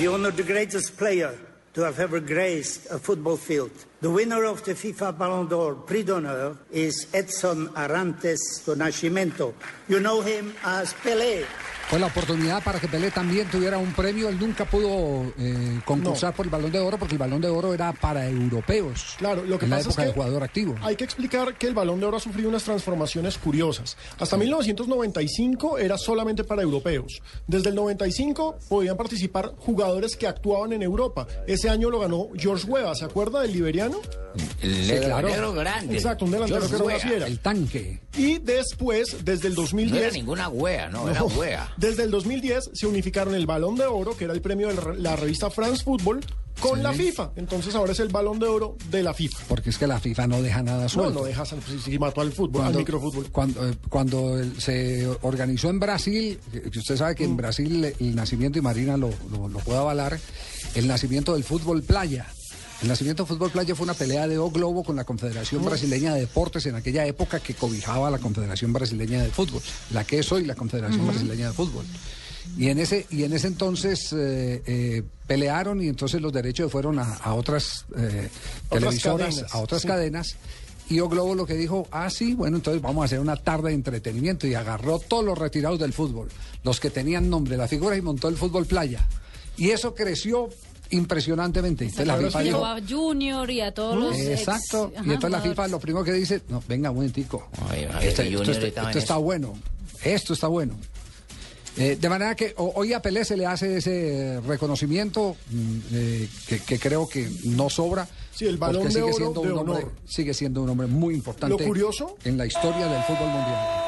You honor the greatest player to have ever graced a football field. The winner of the FIFA Ballon d'Or Prix d'Honneur is Edson Arantes do Nascimento. You know him as Pelé. Fue la oportunidad para que Pelé también tuviera un premio. Él nunca pudo eh, concursar por el Balón de Oro porque el Balón de Oro era para europeos. Claro, lo que en la pasa época es que del jugador activo. Hay que explicar que el Balón de Oro ha sufrido unas transformaciones curiosas. Hasta 1995 era solamente para europeos. Desde el 95 podían participar jugadores que actuaban en Europa. Ese año lo ganó George Weah, ¿se acuerda del liberiano? El Sí, claro. negro grande. Exacto, un delantero que era una fiera. El tanque. Y después, desde el No 2010... era ninguna wea, no, era No. wea. Desde el 2010 se unificaron el Balón de Oro, que era el premio de la- revista France Football, con Sí. la FIFA. Entonces ahora es el Balón de Oro de la FIFA. Porque es que la FIFA no deja nada No, suelto. no dejas al si mató al fútbol, al microfútbol. Cuando, eh, cuando se organizó en Brasil, que usted sabe que en Brasil eh, el nacimiento, y Marina lo, lo, lo puede avalar, el nacimiento del fútbol playa. El nacimiento del fútbol playa fue una pelea de O Globo con la Confederación Brasileña de Deportes en aquella época que cobijaba a la Confederación Brasileña de Fútbol, la que es hoy la Confederación Brasileña de Fútbol. Y en ese, y en ese entonces eh, eh, pelearon y entonces los derechos fueron a, a otras eh, Otras televisoras, cadenas, a otras sí. cadenas. Y O Globo lo que dijo, ah, sí, bueno, entonces vamos a hacer una tarde de entretenimiento y agarró todos los retirados del fútbol, los que tenían nombre, la figura y montó el fútbol playa. Y eso creció impresionantemente. Entonces la FIFA dijo, a Junior y a todos los ex- exacto. ajá, y entonces la FIFA lo primero que dice, no, venga, un oye, Este- esto, está bueno. Esto está bueno. Eh, de manera que ho- hoy a Pelé se le hace ese reconocimiento mm, eh, que, que creo que no sobra. Sí, el Balón porque de sigue Oro siendo de un hombre, honor. sigue siendo un hombre muy importante Lo curioso- en la historia del fútbol mundial.